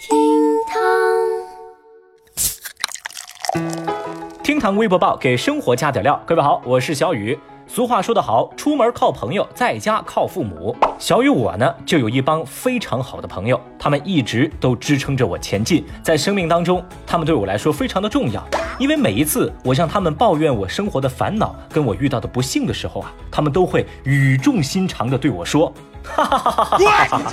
厅堂厅堂微博报给生活加点料。各位好，我是小雨。俗话说得好，出门靠朋友，在家靠父母。小雨我呢，就有一帮非常好的朋友，他们一直都支撑着我前进。在生命当中，他们对我来说非常的重要，因为每一次我向他们抱怨我生活的烦恼，跟我遇到的不幸的时候啊，他们都会语重心长的对我说。哈哈哈哈哈！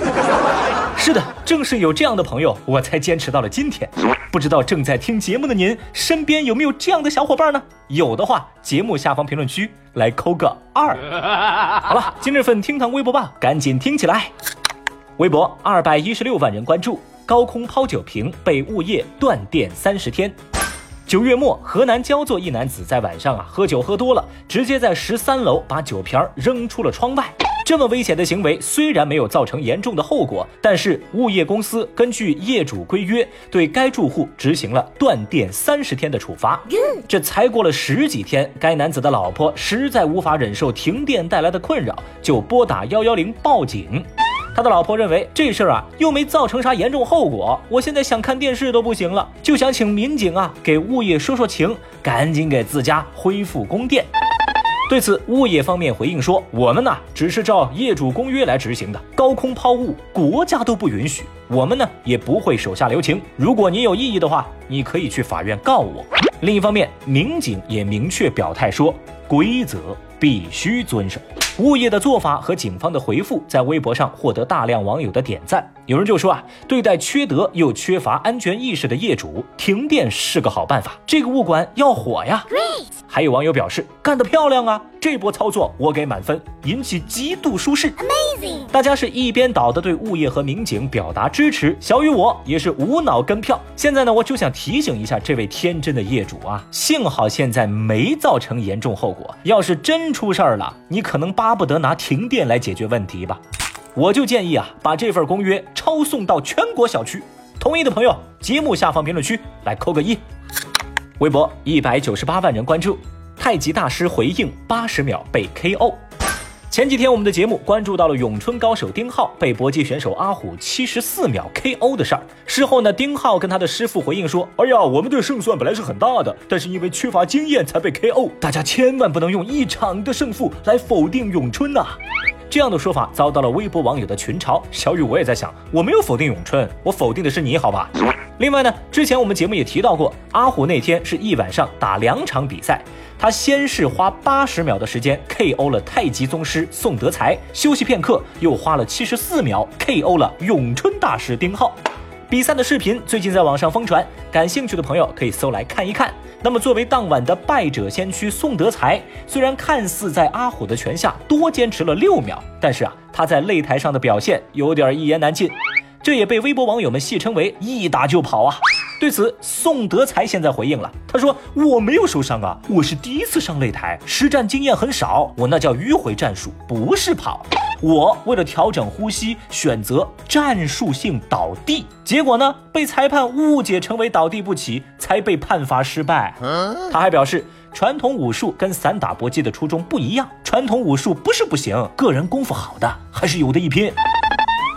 是的，正是有这样的朋友，我才坚持到了今天。不知道正在听节目的您，身边有没有这样的小伙伴呢？有的话，节目下方评论区来扣个二。好了，今日份厅堂微博吧，赶紧听起来。微博二百一十六万人关注，高空抛酒瓶被物业断电三十天。九月末，河南焦作一男子在晚上啊喝酒喝多了，直接在十三楼把酒瓶扔出了窗外。这么危险的行为虽然没有造成严重的后果，但是物业公司根据业主规约，对该住户执行了断电三十天的处罚。这才过了十几天，该男子的老婆实在无法忍受停电带来的困扰，就拨打幺幺零报警。他的老婆认为这事儿啊又没造成啥严重后果，我现在想看电视都不行了，就想请民警啊给物业说说情，赶紧给自家恢复供电。对此，物业方面回应说：“我们呢，只是照业主公约来执行的。高空抛物，国家都不允许，我们呢也不会手下留情。如果你有异议的话，你可以去法院告我。”另一方面，民警也明确表态说：“规则必须遵守。”物业的做法和警方的回复在微博上获得大量网友的点赞。有人就说啊，对待缺德又缺乏安全意识的业主，停电是个好办法。这个物管要火呀！还有网友表示，干得漂亮啊！这波操作我给满分，引起极度舒适。Amazing！大家是一边倒的对物业和民警表达支持，小雨我也是无脑跟票。现在呢，我就想提醒一下这位天真的业主啊，幸好现在没造成严重后果，要是真出事儿了，你可能巴不得拿停电来解决问题吧。我就建议啊，把这份公约抄送到全国小区。同意的朋友，节目下方评论区来扣个一。微博一百九十八万人关注，太极大师回应八十秒被 KO。前几天我们的节目关注到了咏春高手丁浩被搏击选手阿虎七十四秒 KO 的事儿。事后呢，丁浩跟他的师傅回应说：“哎呀，我们的胜算本来是很大的，但是因为缺乏经验才被 KO。大家千万不能用一场的胜负来否定咏春呐。”这样的说法遭到了微博网友的群嘲。小雨，我也在想，我没有否定咏春，我否定的是你，好吧？另外呢，之前我们节目也提到过，阿虎那天是一晚上打两场比赛，他先是花八十秒的时间 KO 了太极宗师宋德才，休息片刻又花了七十四秒 KO 了咏春大师丁浩。比赛的视频最近在网上疯传，感兴趣的朋友可以搜来看一看。那么，作为当晚的败者先驱宋德才，虽然看似在阿虎的拳下多坚持了六秒，但是啊，他在擂台上的表现有点一言难尽，这也被微博网友们戏称为“一打就跑”啊。对此，宋德才现在回应了，他说：“我没有受伤啊，我是第一次上擂台，实战经验很少，我那叫迂回战术，不是跑。我为了调整呼吸，选择战术性倒地，结果呢，被裁判误解成为倒地不起，才被判罚失败。”他还表示，传统武术跟散打搏击的初衷不一样，传统武术不是不行，个人功夫好的还是有的一拼。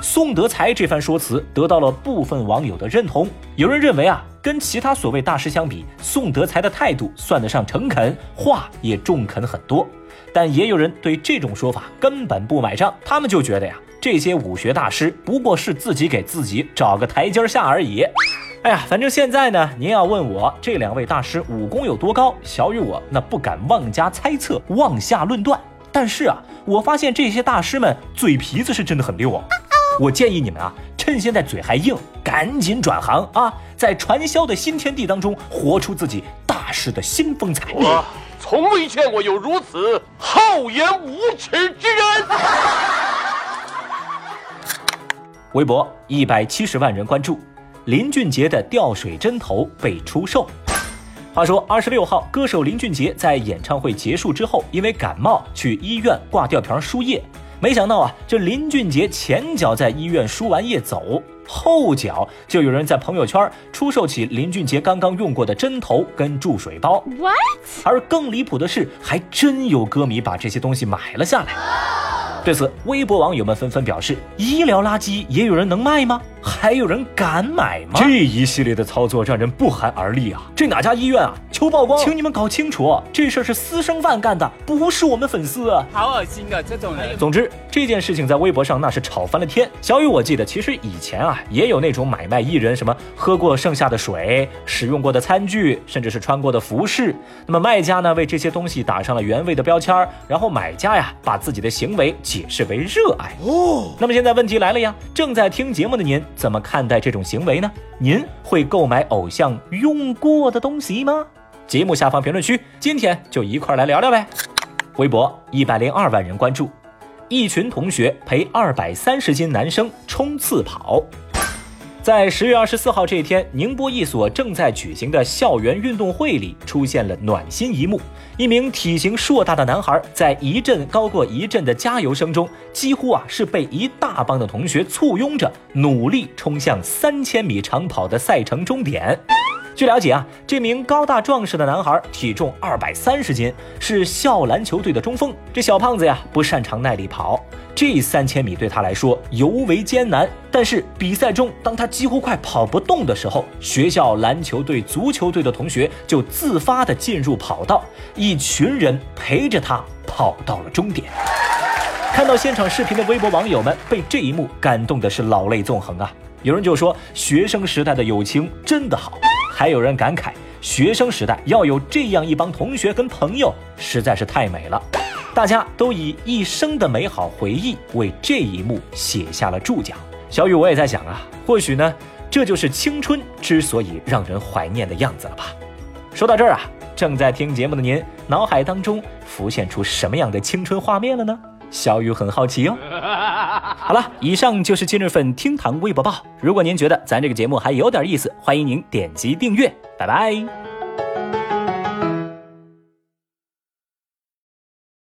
宋德才这番说辞得到了部分网友的认同。有人认为啊，跟其他所谓大师相比，宋德才的态度算得上诚恳，话也中肯很多。但也有人对这种说法根本不买账，他们就觉得呀，这些武学大师不过是自己给自己找个台阶下而已。哎呀，反正现在呢，您要问我这两位大师武功有多高，小雨我那不敢妄加猜测，妄下论断。但是啊，我发现这些大师们嘴皮子是真的很溜啊。我建议你们啊，趁现在嘴还硬，赶紧转行啊，在传销的新天地当中活出自己大师的新风采。我从未见过有如此厚颜无耻之人。微博一百七十万人关注，林俊杰的吊水针头被出售。话说二十六号，歌手林俊杰在演唱会结束之后，因为感冒去医院挂吊瓶输液。没想到啊，这林俊杰前脚在医院输完液走，后脚就有人在朋友圈出售起林俊杰刚刚用过的针头跟注水包。What？而更离谱的是，还真有歌迷把这些东西买了下来。对此，微博网友们纷纷表示：医疗垃圾也有人能卖吗？还有人敢买吗？这一系列的操作让人不寒而栗啊！这哪家医院啊？求曝光，请你们搞清楚，这事儿是私生饭干的，不是我们粉丝。好恶心啊，这种人。总之，这件事情在微博上那是吵翻了天。小雨，我记得其实以前啊，也有那种买卖艺人什么喝过剩下的水、使用过的餐具，甚至是穿过的服饰。那么卖家呢，为这些东西打上了原味的标签儿，然后买家呀，把自己的行为解释为热爱。哦，那么现在问题来了呀，正在听节目的您怎么看待这种行为呢？您会购买偶像用过的东西吗？节目下方评论区，今天就一块来聊聊呗。微博一百零二万人关注，一群同学陪二百三十斤男生冲刺跑。在十月二十四号这一天，宁波一所正在举行的校园运动会里，出现了暖心一幕：一名体型硕大的男孩，在一阵高过一阵的加油声中，几乎啊是被一大帮的同学簇拥着，努力冲向三千米长跑的赛程终点。据了解啊，这名高大壮实的男孩体重二百三十斤，是校篮球队的中锋。这小胖子呀，不擅长耐力跑，这三千米对他来说尤为艰难。但是比赛中，当他几乎快跑不动的时候，学校篮球队、足球队的同学就自发的进入跑道，一群人陪着他跑到了终点。看到现场视频的微博网友们被这一幕感动的是老泪纵横啊！有人就说，学生时代的友情真的好。还有人感慨，学生时代要有这样一帮同学跟朋友，实在是太美了。大家都以一生的美好回忆为这一幕写下了注脚。小雨，我也在想啊，或许呢，这就是青春之所以让人怀念的样子了吧。说到这儿啊，正在听节目的您，脑海当中浮现出什么样的青春画面了呢？小雨很好奇哦。好了，以上就是今日份厅堂微博报。如果您觉得咱这个节目还有点意思，欢迎您点击订阅。拜拜。